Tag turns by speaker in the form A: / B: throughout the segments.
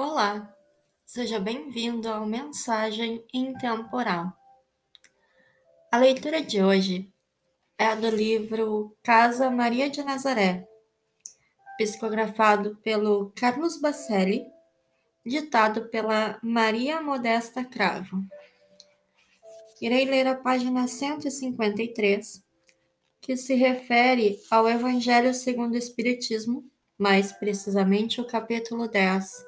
A: Olá, seja bem-vindo ao Mensagem Intemporal. A leitura de hoje é a do livro Casa Maria de Nazaré, psicografado pelo Carlos Bacelli, ditado pela Maria Modesta Cravo. Irei ler a página 153, que se refere ao Evangelho segundo o Espiritismo, mais precisamente o capítulo 10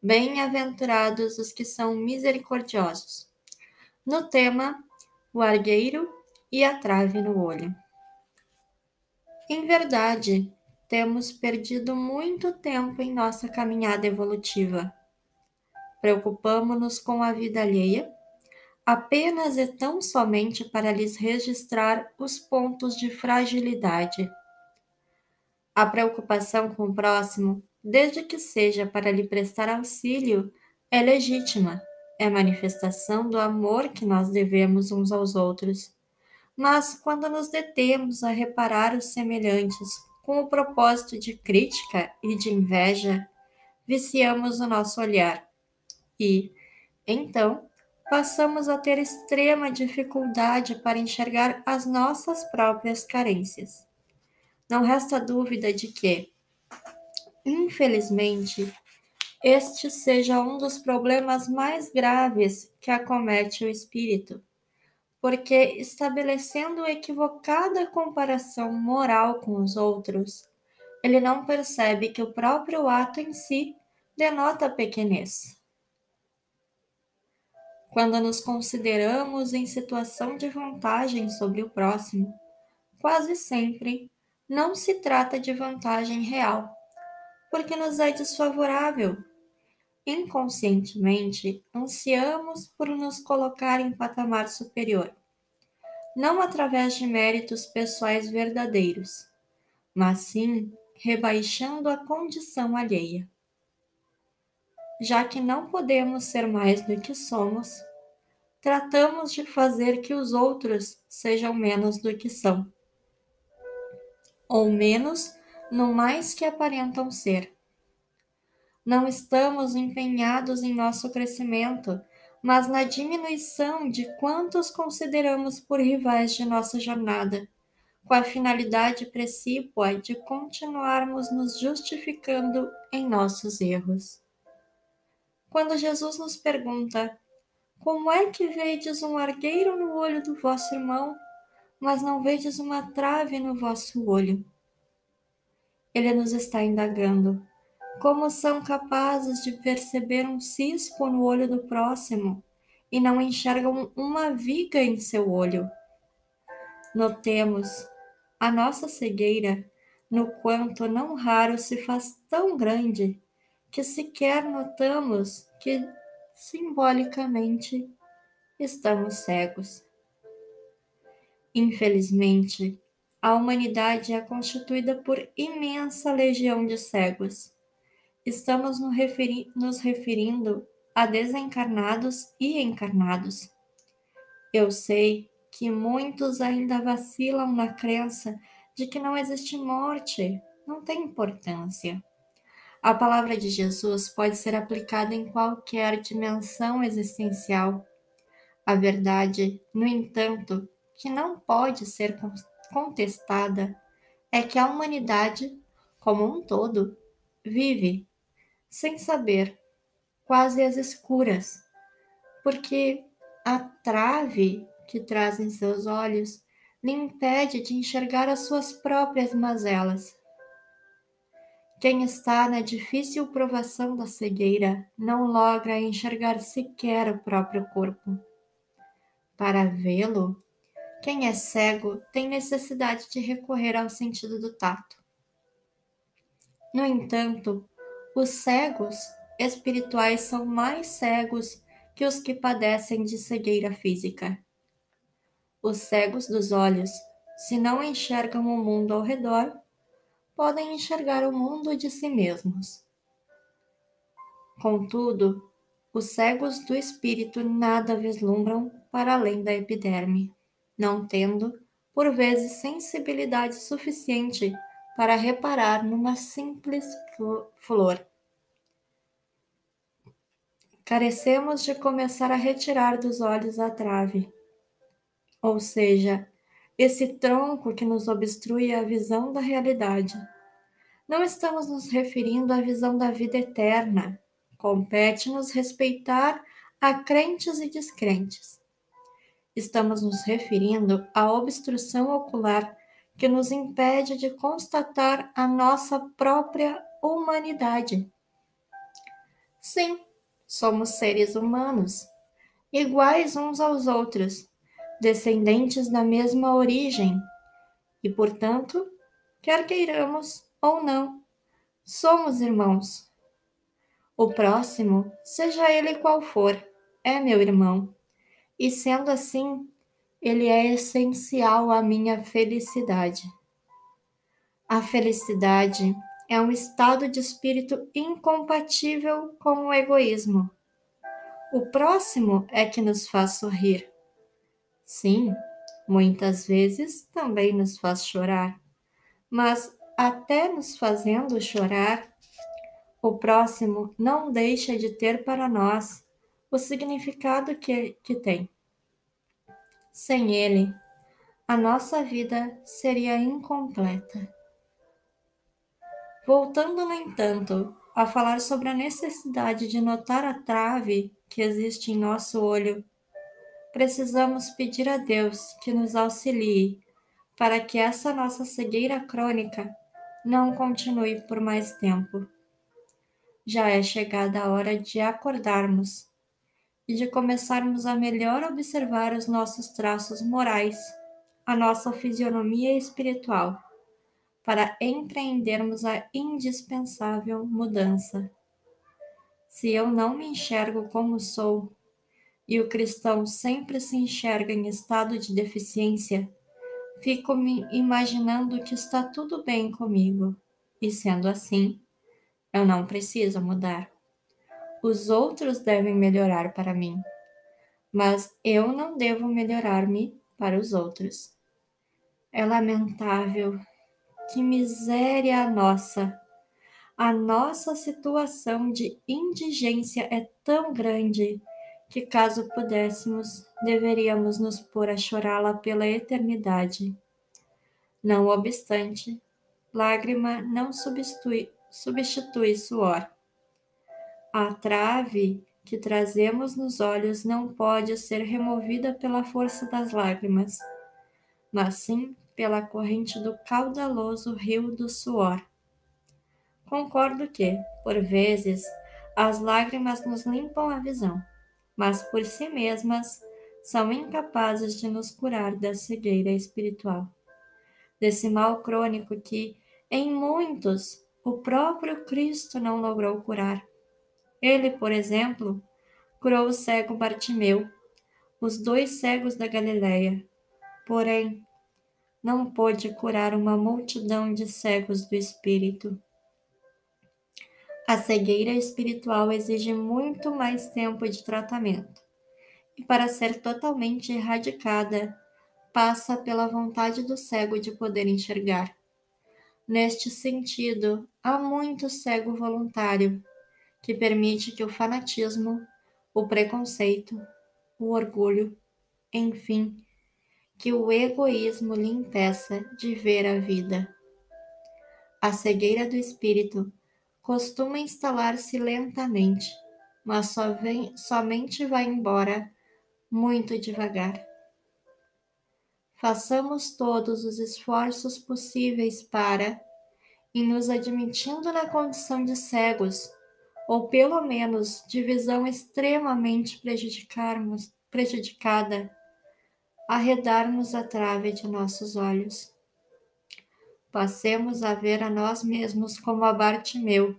A: Bem-aventurados os que são misericordiosos. No tema, o argueiro e a trave no olho. Em verdade, temos perdido muito tempo em nossa caminhada evolutiva. Preocupamos-nos com a vida alheia, apenas e tão somente para lhes registrar os pontos de fragilidade. A preocupação com o próximo desde que seja para lhe prestar auxílio, é legítima, é manifestação do amor que nós devemos uns aos outros. Mas quando nos detemos a reparar os semelhantes com o propósito de crítica e de inveja, viciamos o nosso olhar e, então, passamos a ter extrema dificuldade para enxergar as nossas próprias carências. Não resta dúvida de que, Infelizmente, este seja um dos problemas mais graves que acomete o espírito, porque estabelecendo equivocada comparação moral com os outros, ele não percebe que o próprio ato em si denota pequenez. Quando nos consideramos em situação de vantagem sobre o próximo, quase sempre não se trata de vantagem real porque nos é desfavorável. Inconscientemente, ansiamos por nos colocar em patamar superior, não através de méritos pessoais verdadeiros, mas sim rebaixando a condição alheia. Já que não podemos ser mais do que somos, tratamos de fazer que os outros sejam menos do que são, ou menos no mais que aparentam ser. Não estamos empenhados em nosso crescimento, mas na diminuição de quantos consideramos por rivais de nossa jornada, com a finalidade precípua de continuarmos nos justificando em nossos erros. Quando Jesus nos pergunta: Como é que vedes um argueiro no olho do vosso irmão, mas não vedes uma trave no vosso olho? Ele nos está indagando. Como são capazes de perceber um cisco no olho do próximo e não enxergam uma viga em seu olho? Notemos a nossa cegueira, no quanto não raro se faz tão grande que sequer notamos que, simbolicamente, estamos cegos. Infelizmente, a humanidade é constituída por imensa legião de cegos. Estamos nos, referi nos referindo a desencarnados e encarnados. Eu sei que muitos ainda vacilam na crença de que não existe morte, não tem importância. A palavra de Jesus pode ser aplicada em qualquer dimensão existencial. A verdade, no entanto, que não pode ser contestada é que a humanidade, como um todo, vive sem saber, quase às escuras, porque a trave que traz em seus olhos lhe impede de enxergar as suas próprias mazelas. Quem está na difícil provação da cegueira não logra enxergar sequer o próprio corpo. Para vê-lo, quem é cego tem necessidade de recorrer ao sentido do tato. No entanto, os cegos espirituais são mais cegos que os que padecem de cegueira física. Os cegos dos olhos, se não enxergam o mundo ao redor, podem enxergar o mundo de si mesmos. Contudo, os cegos do espírito nada vislumbram para além da epiderme não tendo, por vezes, sensibilidade suficiente para reparar numa simples flor. carecemos de começar a retirar dos olhos a trave, ou seja, esse tronco que nos obstrui a visão da realidade. Não estamos nos referindo à visão da vida eterna. Compete-nos respeitar a crentes e descrentes. Estamos nos referindo à obstrução ocular que nos impede de constatar a nossa própria humanidade. Sim, somos seres humanos, iguais uns aos outros, descendentes da mesma origem, e, portanto, quer queiramos ou não, somos irmãos. O próximo, seja ele qual for, é meu irmão, e sendo assim, ele é essencial à minha felicidade. A felicidade é um estado de espírito incompatível com o egoísmo. O próximo é que nos faz sorrir. Sim, muitas vezes também nos faz chorar, mas até nos fazendo chorar, o próximo não deixa de ter para nós o significado que, que tem. Sem ele, a nossa vida seria incompleta. Voltando, no entanto, a falar sobre a necessidade de notar a trave que existe em nosso olho, precisamos pedir a Deus que nos auxilie para que essa nossa cegueira crônica não continue por mais tempo. Já é chegada a hora de acordarmos e de começarmos a melhor observar os nossos traços morais, a nossa fisionomia espiritual, para empreendermos a indispensável mudança. Se eu não me enxergo como sou, e o cristão sempre se enxerga em estado de deficiência, fico me imaginando que está tudo bem comigo, e sendo assim, eu não preciso mudar. Os outros devem melhorar para mim, mas eu não devo melhorar-me para os outros. É lamentável, que miséria a nossa! A nossa situação de indigência é tão grande que, caso pudéssemos, deveríamos nos pôr a chorá-la pela eternidade. Não obstante, lágrima não substitui, substitui suor. A trave que trazemos nos olhos não pode ser removida pela força das lágrimas, mas sim pela corrente do caudaloso rio do suor. Concordo que, por vezes, as lágrimas nos limpam a visão, mas por si mesmas são incapazes de nos curar da cegueira espiritual, desse mal crônico que, em muitos, o próprio Cristo não logrou curar ele, por exemplo, curou o cego Bartimeu, os dois cegos da Galileia. Porém, não pôde curar uma multidão de cegos do espírito. A cegueira espiritual exige muito mais tempo de tratamento, e para ser totalmente erradicada, passa pela vontade do cego de poder enxergar. Neste sentido, há muito cego voluntário que permite que o fanatismo, o preconceito, o orgulho, enfim, que o egoísmo lhe impeça de ver a vida. A cegueira do espírito costuma instalar-se lentamente, mas só vem, somente vai embora muito devagar. Façamos todos os esforços possíveis para, em nos admitindo na condição de cegos, ou pelo menos de visão extremamente prejudicada, arredarmos a trave de nossos olhos. Passemos a ver a nós mesmos como a Bartimeu,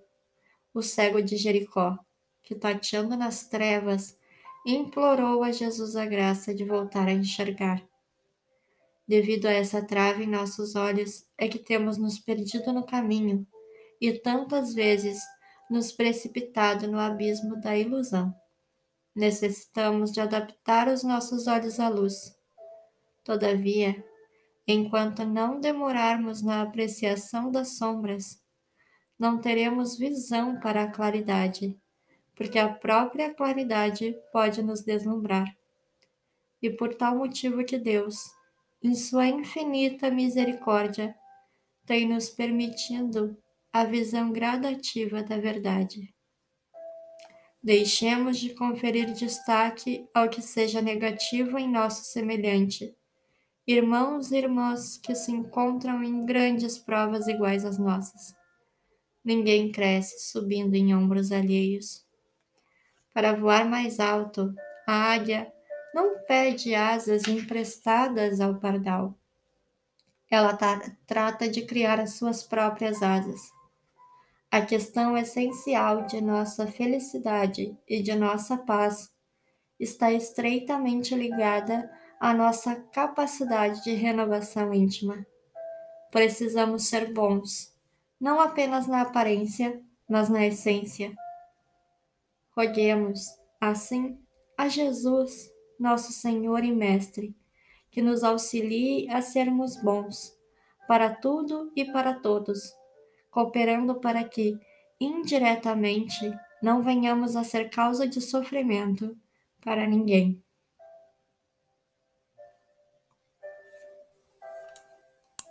A: o cego de Jericó, que tateando nas trevas, implorou a Jesus a graça de voltar a enxergar. Devido a essa trave em nossos olhos, é que temos nos perdido no caminho e tantas vezes nos precipitado no abismo da ilusão. Necessitamos de adaptar os nossos olhos à luz. Todavia, enquanto não demorarmos na apreciação das sombras, não teremos visão para a claridade, porque a própria claridade pode nos deslumbrar. E por tal motivo que Deus, em sua infinita misericórdia, tem nos permitido a visão gradativa da verdade. Deixemos de conferir destaque ao que seja negativo em nosso semelhante, irmãos e irmãs que se encontram em grandes provas iguais às nossas. Ninguém cresce subindo em ombros alheios. Para voar mais alto, a águia não pede asas emprestadas ao pardal. Ela trata de criar as suas próprias asas. A questão essencial de nossa felicidade e de nossa paz está estreitamente ligada à nossa capacidade de renovação íntima. Precisamos ser bons, não apenas na aparência, mas na essência. Roguemos, assim, a Jesus, nosso Senhor e Mestre, que nos auxilie a sermos bons, para tudo e para todos, cooperando para que, indiretamente, não venhamos a ser causa de sofrimento para ninguém.